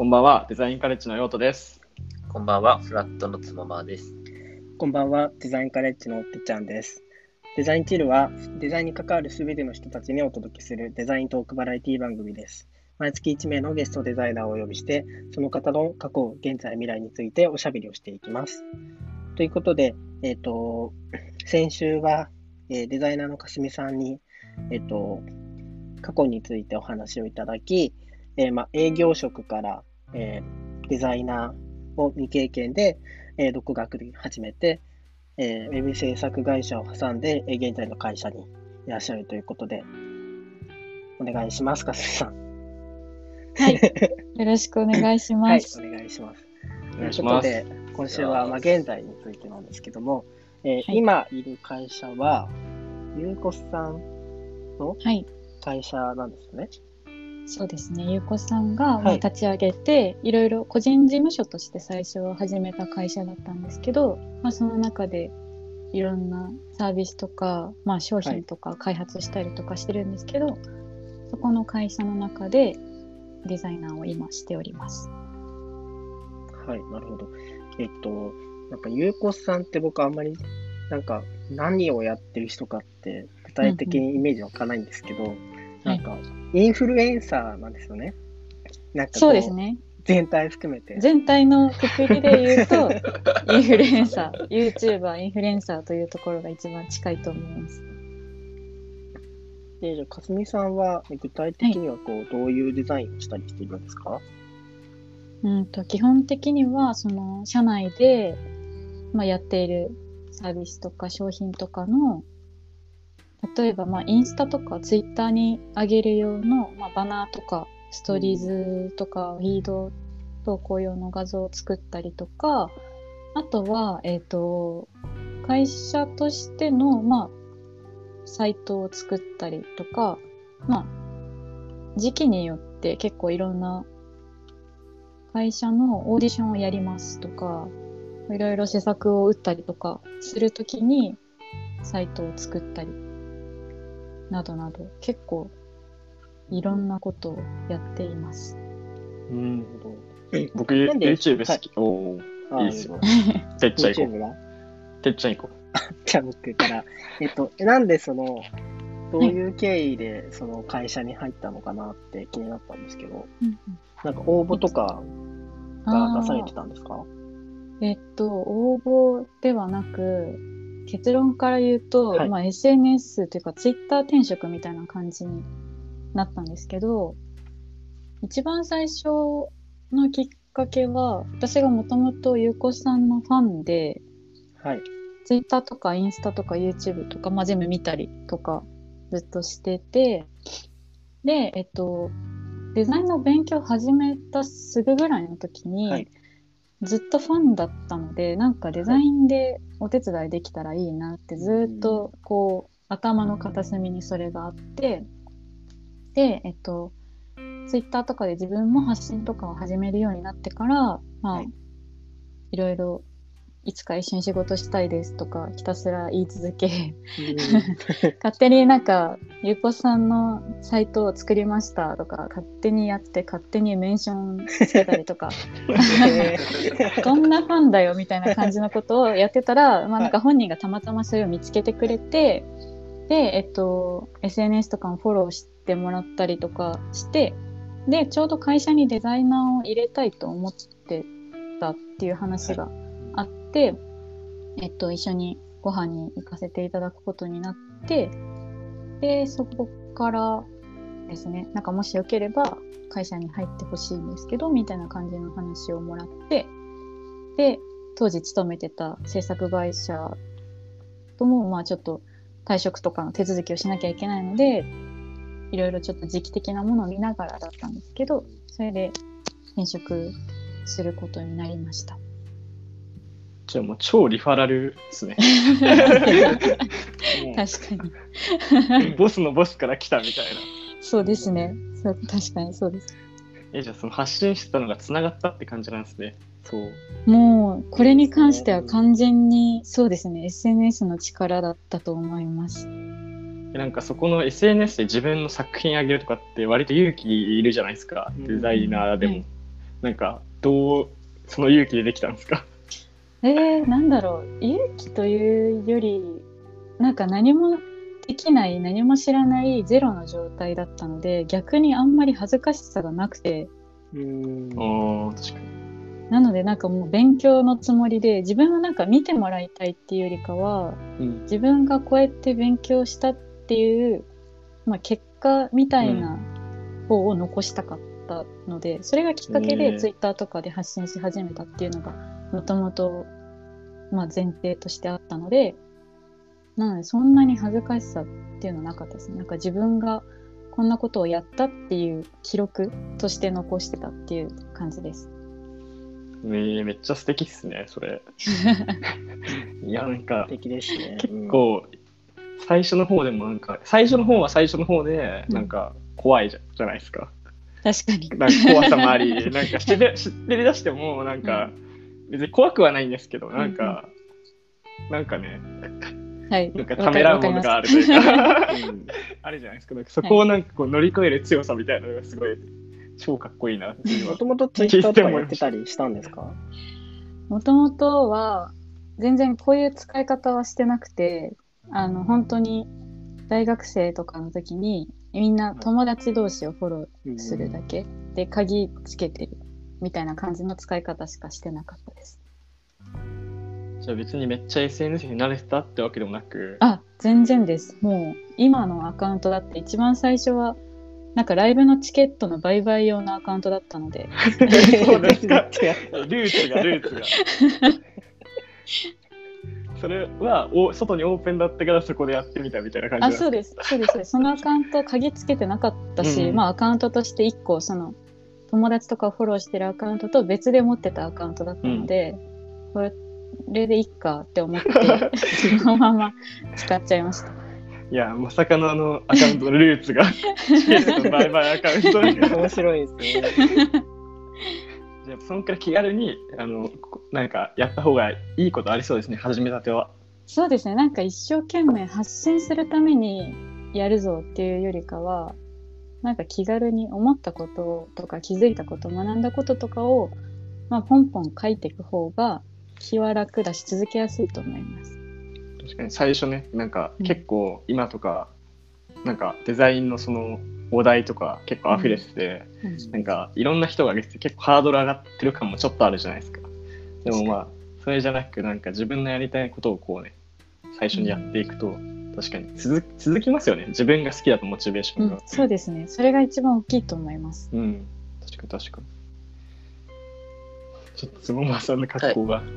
こんばんは、デザインカレッジのヨートです。こんばんは、フラットのつままです。こんばんは、デザインカレッジのてっちゃんです。デザインチルは、デザインに関わるすべての人たちにお届けするデザイントークバラエティ番組です。毎月1名のゲストデザイナーをお呼びして、その方の過去、現在、未来についておしゃべりをしていきます。ということで、えっ、と、先週は、えーデザイナーのかすみさんに、えっ、と、過去についてお話をいただき、えーまあ、営業職から、えーデザイナーを未経験で、えー独学で始めて、えーウェブ制作会社を挟んで、えー現在の会社にいらっしゃるということで、お願いします、かすみさん。はい。よろしくお願いしはい、ます。お願いします。お願いします。ということで、今週は、まあ、現在についてなんですけども、えーはい今いる会社は、ゆうこさんのはい。会社なんですね。そうですね。ゆうこさんが、立ち上げて、いろいろ個人事務所として最初は始めた会社だったんですけど、まあ、その中でいろんなサービスとか、まあ、商品とか開発したりとかしてるんですけど、そこの会社の中でデザイナーを今しております。はい、なるほど。えっと、なんか、ゆうこさんって僕あんまり、なんか、何をやってる人かって、具体的にイメージわかんないんですけど、なんか、インフルエンサーなんですよね。なんかこそうですね。全体含めて。全体のくくりで言うと、インフルエンサー、YouTuber、インフルエンサーというところが一番近いと思います。で、じゃあ、かすみさんは、具体的にはこう、どういうデザインをしたりしているんですか？うんと基本的にはその社内で、まあ、やっているサービスとか商品とかの例えばまあインスタとかツイッターに上げる用の、まあ、バナーとかストーリーズとかフィード投稿用の画像を作ったりとかあとは、えっと会社としての、まあ、サイトを作ったりとか、まあ、時期によって結構いろんな会社のオーディションをやりますとか、いろいろ施策を打ったりとかするときに、サイトを作ったり、などなど、結構いろんなことをやっています。うん、え僕、YouTube 好き。おーあいいっすよ てっちゃん行こう。てっちゃん行こ じゃあ僕から。えっと、なんでその、どういう経緯でその会社に入ったのかなって気になったんですけど、なんか応募とかが出されてたんですか？えっと、応募ではなく、結論から言うと、はいまあ、SNS というか Twitter 転職みたいな感じになったんですけど、一番最初のきっかけは、私がもともとゆうこさんのファンで、はい。Twitter とかインスタとか YouTube とか、まあ、全部見たりとかずっとしてて、で、えっと、デザインの勉強を始めたすぐぐらいの時に、はいずっとファンだったので、なんかデザインでお手伝いできたらいいなってずっとこう頭の片隅にそれがあって、で、えっと、ツイッターとかで自分も発信とかを始めるようになってから、まあ、はい。いろいろいつか一緒に仕事したいですとかひたすら言い続け、勝手になんか、ゆうこさんのサイトを作りましたとか、勝手にやって、勝手にメンションつけたりとか、こんなファンだよみたいな感じのことをやってたら、まあなんか本人がたまたまそれを見つけてくれて、で、えっと、SNS とかもフォローしてもらったりとかして、で、ちょうど会社にデザイナーを入れたいと思ってたっていう話がえっと、一緒にご飯に行かせていただくことになって、で、そこからですね、なんかもしよければ会社に入ってほしいんですけど、みたいな感じの話をもらって、で、当時勤めてた制作会社とも、まあちょっと退職とかの手続きをしなきゃいけないので、いろいろちょっと時期的なものを見ながらだったんですけど、それで転職することになりました。う。じゃあもう超リファラルですね。も 確かに。うボスのボスから来たみたいな。そうですね。そう確かにそうです。え、じゃあその発信してたのが繋がったって感じなんですね。そう。もう、これに関しては完全に、そうですね、SNS の力だったと思います。でなんかそこの SNS で自分の作品あげるとかって割と勇気いるじゃないですか、うんデザイナーでも。はいなんか、どう、その勇気でできたんですか？えー、なんだろう。勇気というよりなんか何もできない何も知らないゼロの状態だったので逆にあんまり恥ずかしさがなくて。うん。ああ、確かに。なのでなんかもう勉強のつもりで自分はなんか見てもらいたいっていうよりかはうん。自分がこうやって勉強したっていう、まあ、結果みたいな方を残したかったので、それがきっかけねでツイッターとかで発信し始めたっていうのがもともとまあ前提としてあったのでなのでそんなに恥ずかしさっていうのはなかったですねなんか自分がこんなことをやったっていう記録として残してたっていう感じです。ねめっちゃ素敵っすね、それ。いや、なんか素、敵ですね。結構、最初の方でもなんか、最初の方は最初の方で、うんなんか、怖いじゃじゃないですか。確かに。なんか怖さもあり、なんか知って知ってり出しても、なんか、別に怖くはないんですけど、なんか、なんかね、はい。なんかためらうものがあるといううか、ん。あるじゃないですか。なんかそこをなんかこう乗り越える強さみたいなのがすごい、超かっこいいなっていうのはもともとツイッターとかやってたりしたんですか？もともとは全然こういう使い方はしてなくてあの本当に大学生とかの時にみんな友達同士をフォローするだけ。で鍵つけてるみたいな感じの使い方しかしてなかったです。じゃあ別にめっちゃ SNS に慣れてたってわけでもなく、あ全然です。もう今のアカウントだって一番最初はなんかライブのチケットの売買用のアカウントだったので そうですかルーツがルーツが。それはお外にオープンだったからそこでやってみたみたいな感じあなんそうですそうですそうですそのアカウント鍵つけてなかったし、うんまあアカウントとして1個その友達とかをフォローしてるアカウントと別で持ってたアカウントだったので、これでいっかって思って そのまま使っちゃいましたいや、まさかのあのアカウントのルーツが、チケットの売買アカウント面白いですね。じゃあそのくらい気軽にあのこなんかやった方がいいことありそうですね、始めたては。そうですねなんか一生懸命発信するためにやるぞっていうよりかはなんか気軽に思ったこととか気づいたこと学んだこととかを、まあ、ポンポン書いていく方が気は楽だし続けやすいと思います。確かに最初ね、なんかうん結構今とか、なんかデザインのそのお題とか結構溢れてて、うんなんかいろんな人が上げてて結構ハードル上がってる感もちょっとあるじゃないですか。でもまあ、それじゃなく、なんか自分のやりたいことをこうね、最初にやっていくと、確かに続続きますよね。自分が好きだとモチベーショうんンが。、そうですね。それが一番大きいと思います。うん、確かに確かに。ちょっとつもまさんの格好が、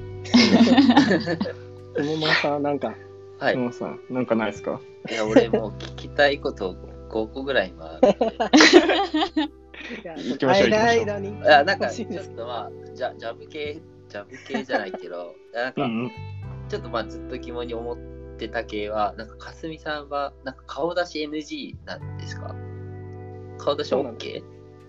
友間さん、なんか、はい。つもまさん、なんかないですか？いや、俺もう聞きたいこと5個ぐらい今 行きましょう間間にいや、なんかちょっとまあ、ジャジャブ系、ジャブ系じゃないけど、なんかうん。ちょっとまあずっと疑問に思ってた系は、なんかかすみさんは、なんか顔出し NG なんですか？顔出し OK?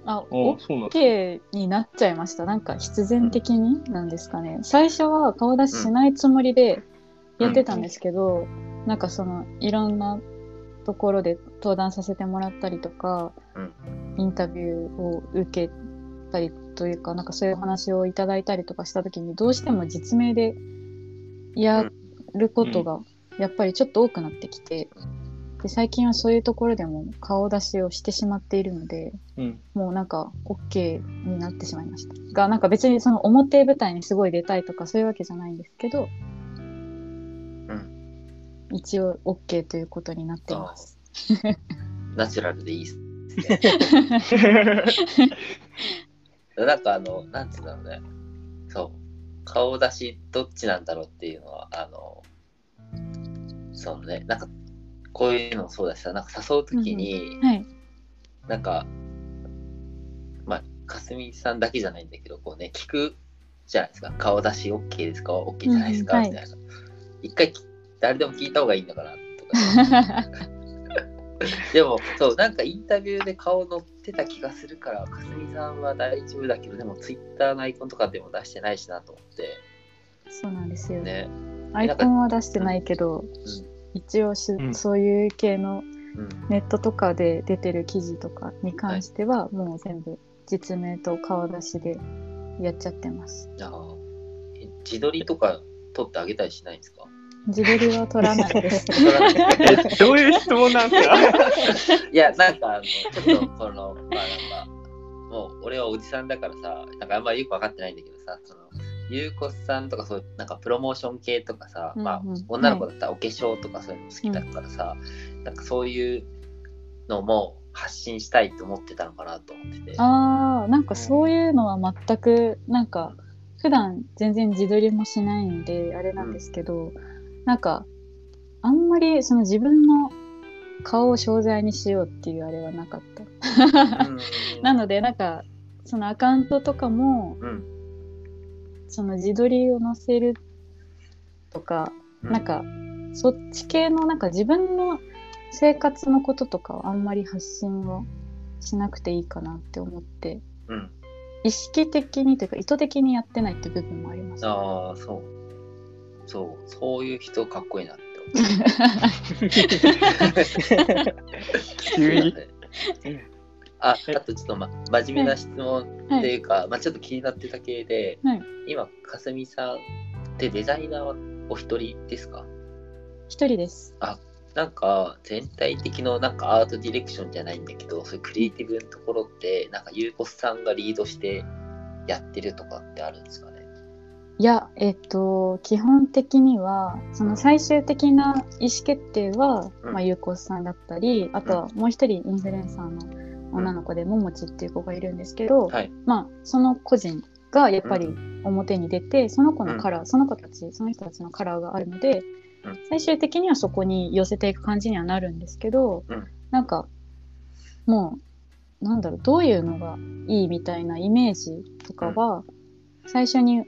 あ、OK になっちゃいました。なんか必然的になんですかね。最初は顔出ししないつもりでやってたんですけど、なんかそのいろんなところで登壇させてもらったりとか、うんインタビューを受けたりというか、なんかそういうお話をいただいたりとかした時にどうしても実名でやることがやっぱりちょっと多くなってきて、で最近はそういうところでも顔出しをしてしまっているので、うん。もうなんか OK になってしまいました。が、なんか別にその表舞台にすごい出たいとかそういうわけじゃないんですけど、一応 OK ということになってます。ナチュラルでいいっすね。なんかあの、なんつうんだろうね。そう。顔出しどっちなんだろうっていうのは、あの、そうね、なんか、こういうのもそうだしさ、なんか誘うときに、はい。なんか、まあ、かすみさんだけじゃないんだけど、こうね、聞くじゃないですか。顔出し OK ですか ?OK じゃないですか、うんはいみたいな。一回き、誰でも聞いた方がいいのかな？とか。でも、そう、なんかインタビューで顔載ってた気がするから、かすみさんは大丈夫だけど、でもツイッターのアイコンとかでも出してないしなと思って、そうなんですよ。ね。アイコンは出してないけど、うん一応し、うんそういう系のうん。ネットとかで出てる記事とかに関しては、もう全部実名と顔出しでやっちゃってます。あ自撮りとか撮ってあげたりしないんですか？自撮りは撮らないです。撮らないえどういう質問なんですか？いや、なんかあの、ちょっとこの、まあなんか、もう俺はおじさんだからさ、なんかあんまりよく分かってないんだけどさ、その、ゆうこさんとかそういう、なんかプロモーション系とかさ、まあうんうん女の子だったらお化粧とかそういうの好きだからさ、なんかそういうのも発信したいと思ってたのかなと思ってて。ああ、なんかそういうのは全く、なんか、普段全然自撮りもしないんで、あれなんですけど、なんか、あんまりその自分の顔を商材にしようっていうあれはなかった。うん なので、なんか、そのアカウントとかも、うんその自撮りを載せるとか、うんなんか、そっち系の、なんか自分の生活のこととかはあんまり発信をしなくていいかなって思って、うん。意識的にというか意図的にやってないって部分もあります。ああ、そう。そう、そういう人かっこいいなって思 急にって。あ、あとちょっと、ま、真面目な質問はいっていうか、まあちょっと気になってた系で、はい。今、かすみさんってデザイナーはお一人ですか？一人です。なんか全体的のなんかアートディレクションじゃないんだけど、そういうクリエイティブのところって、なんかゆうこさんがリードしてやってるとかってあるんですかね？いや、えっと、基本的には、その最終的な意思決定は、うん。まあ、ゆうこさんだったり、あとはもう一人インフルエンサーの女の子で、ももちっていう子がいるんですけど、はい。まあ、その個人がやっぱり表に出て、その子のカラー、その子たち、その人たちのカラーがあるので、うん。最終的にはそこに寄せていく感じにはなるんですけど、うん。なんか、もう、なんだろう、どういうのがいいみたいなイメージとかは、最初に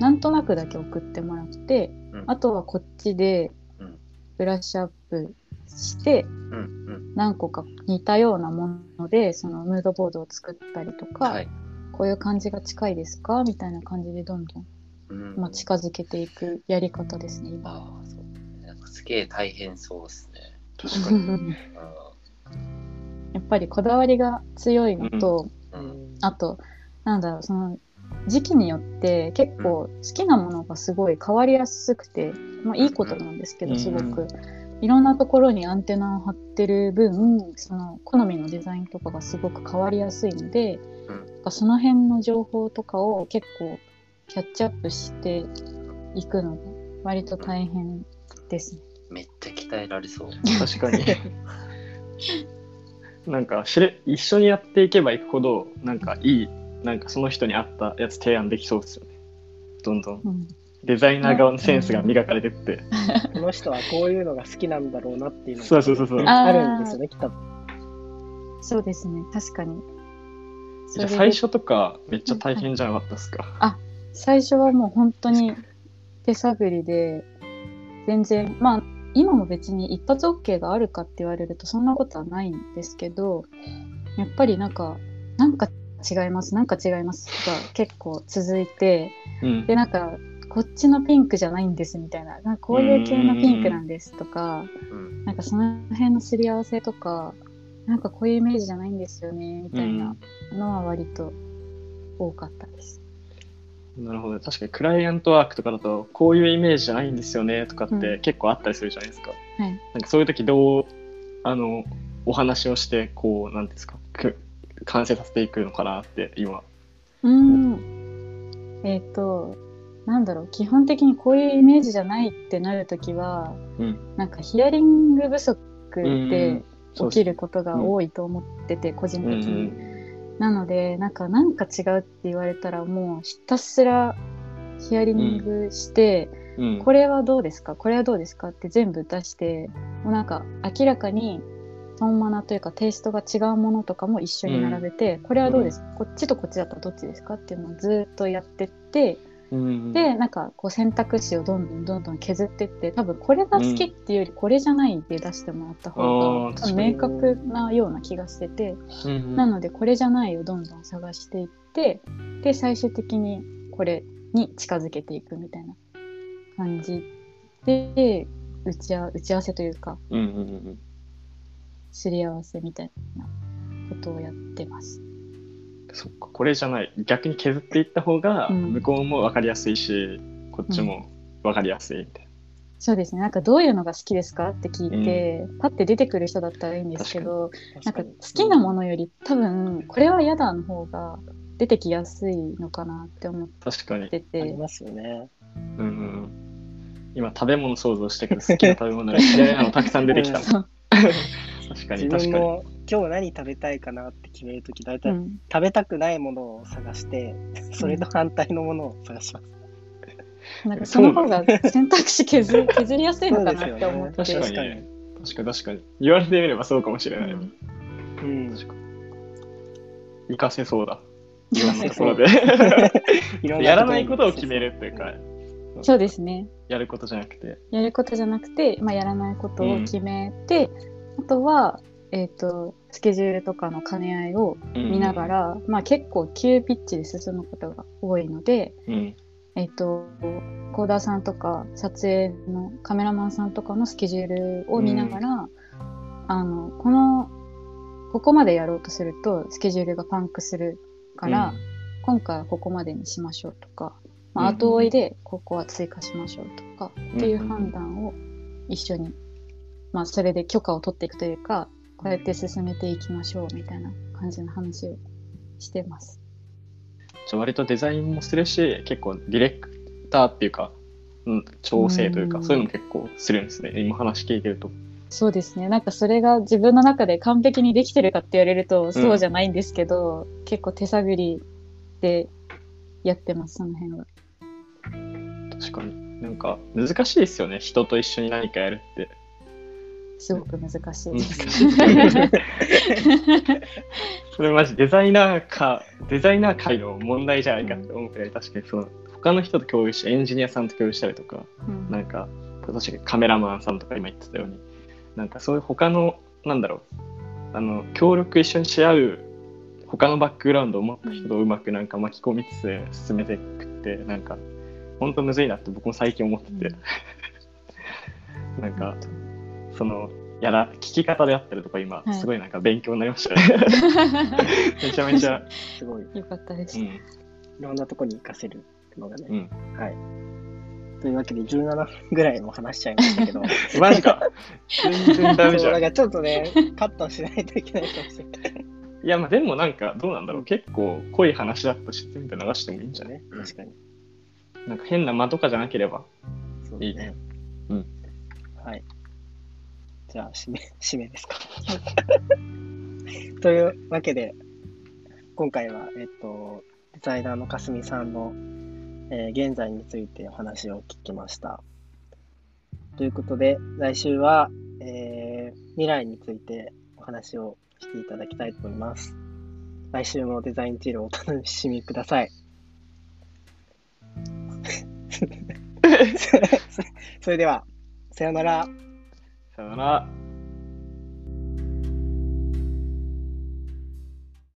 なんとなくだけ送ってもらって、うん。あとはこっちでうん。ブラッシュアップして、うんうん。何個か似たようなもので、そのムードボードを作ったりとか、はい。こういう感じが近いですか？みたいな感じでどんどん、うんまあ、近づけていくやり方ですね、今。ああ、そう。なんかすげえ大変そうですね。確かに。うんやっぱりこだわりが強いのと、うんあと、なんだろう、その時期によって結構好きなものがすごい変わりやすくて、まあいいことなんですけど、うんすごく。いろんなところにアンテナを張ってる分、その好みのデザインとかがすごく変わりやすいので、うんなんかその辺の情報とかを結構キャッチアップしていくのが割と大変ですね。めっちゃ鍛えられそう。確かに。なんか知れ一緒にやっていけばいくほどなんかいいなんかその人に合ったやつ提案できそうですよねどんどんうん、デザイナー側のセンスが磨かれてって、この人はこういうのが好きなんだろうなっていうのがそうそうそうそう。あるんですよね、きっと。そうですね、確かに。じゃあ最初とかめっちゃ大変じゃなかったですか、最初はもう本当に手探りで、全然、まあ、今も別に一発 OK があるかって言われるとそんなことはないんですけど、やっぱりなんか、なんか違います、なんか違いますが結構続いて、うん。で、なんか、こっちのピンクじゃないんですみたいな、なんかこういう系のピンクなんですとか、うん。なんかその辺のすり合わせとか、なんかこういうイメージじゃないんですよね、みたいなのは割と多かったです。なるほど確かにクライアントワークとかだとこういうイメージじゃないんですよねとかっうて結構あったりするじゃないですか、はい。なんかそういう時どうあのお話をしてこうなんていうんですかく完成させていくのかなって今。うーん。えっ、と、なんだろう、基本的にこういうイメージじゃないってなるときは、うん。なんかヒアリング不足で起きることが多いと思ってて、個人うんう的に。ん。なので、なんか、なんか違うって言われたら、もうひたすらヒアリングして、うん。これはどうですか？これはどうですか？って全部出して、もうなんか明らかにトーンマナというかテイストが違うものとかも一緒に並べて、これはどうです？か、こっちとこっちだったらどっちですか？っていうのをずっとやってって、うんで、なんかこう選択肢をどんどんどんどん削ってって、多分これが好きっていうよりこれじゃないで出してもらった方が明確なような気がしてて、うんうんなのでこれじゃないをどんどん探していって、で、最終的にこれに近づけていくみたいな感じで、打ち合打ち合わせというか、うんうんうん。すり合わせみたいなことをやってます。そっか、これじゃない。逆に削っていった方が、うん向こうも分かりやすいし、こっちも分かりやすいみたいそうですね。なんかどういうのが好きですかって聞いて、パッて出てくる人だったらいいんですけど、なんか好きなものより多分これは嫌だの方が出てきやすいのかなって思っな。確かに。てて、ありますよね。うんうんうん。今、食べ物想像したけど、好きな食べ物が嫌いなのたくさん出てきた。そう確か自に、確かに。分も今日何食べたいかなって決めるとき、大体うん、食べたくないものを探して、それと反対のものを探します。なんかその方が選択肢削り 削りやすいのかなって思って。確かに。確かに。確かに。確かに。言われてみればそうかもしれない。うんうん。確かに。活かせそうだ。い活ろんなかせそうところで。やらないことを決めるっていうか、そうですね。やることじゃなくて。やることじゃなくて、まあ、やらないことを決めて、あとは、えっ、と、スケジュールとかの兼ね合いを見ながら、まあ結構急ピッチで進むことが多いので、うん。えっ、と、コーダーさんとか撮影のカメラマンさんとかのスケジュールを見ながら、あの、この、ここまでやろうとするとスケジュールがパンクするから、今回はここまでにしましょうとか、まあ、うん。後追いでここは追加しましょうとか、んっていう判断を一緒に、まあ、それで許可を取っていくというかこうやって進めていきましょうみたいな感じの話をしてます。じゃあ割とデザインもするし、結構ディレクターっていうか、うん、調整というか、うんそういうのも結構するんですね。今話聞いてると。そうですねなんかそれが自分の中で完璧にできてるかって言われるとそうじゃないんですけど、結構手探りでやってますその辺は。確かに。なんか難しいですよね。人と一緒に何かやるって。すごく難しい難です。それマジデザイナーか、デザイナー界の問題じゃないかって思うくらい、確かにその、他の人と共有し、エンジニアさんと共有したりとか、うん。なんか、確かにカメラマンさんとか今言ってたように、なんかそういう他の、なんだろう、あの、協力一緒にし合う、他のバックグラウンドを持った人をうまくなんか巻き込みつつ進めていくって、なんか、ほんとむずいなって僕も最近思ってて、なんか、その、やら、聞き方であったりとか今は、いすごいなんか勉強になりましたね。めちゃめちゃ、すごい。よかったです。うん、いろんなとこに活かせるのがね。うん。はい。というわけで17分ぐらいも話しちゃいましたけど。マジか。全然ダメじゃん。だからちょっとね、カットしないといけないかもしれない。いや、まあでもなんか、どうなんだろう。結構濃い話だったし、全部流してもいいんじゃない？ね、確かに。なんか変な間とかじゃなければ。いいね。うん。はい。じゃあ、締め、締めですか。というわけで、今回は、えっと、デザイナーのかすみさんの、えー現在についてお話を聞きました。ということで、来週は、えー未来についてお話をしていただきたいと思います。来週もデザインチルをお楽しみください。それでは、さようなら。さよなら。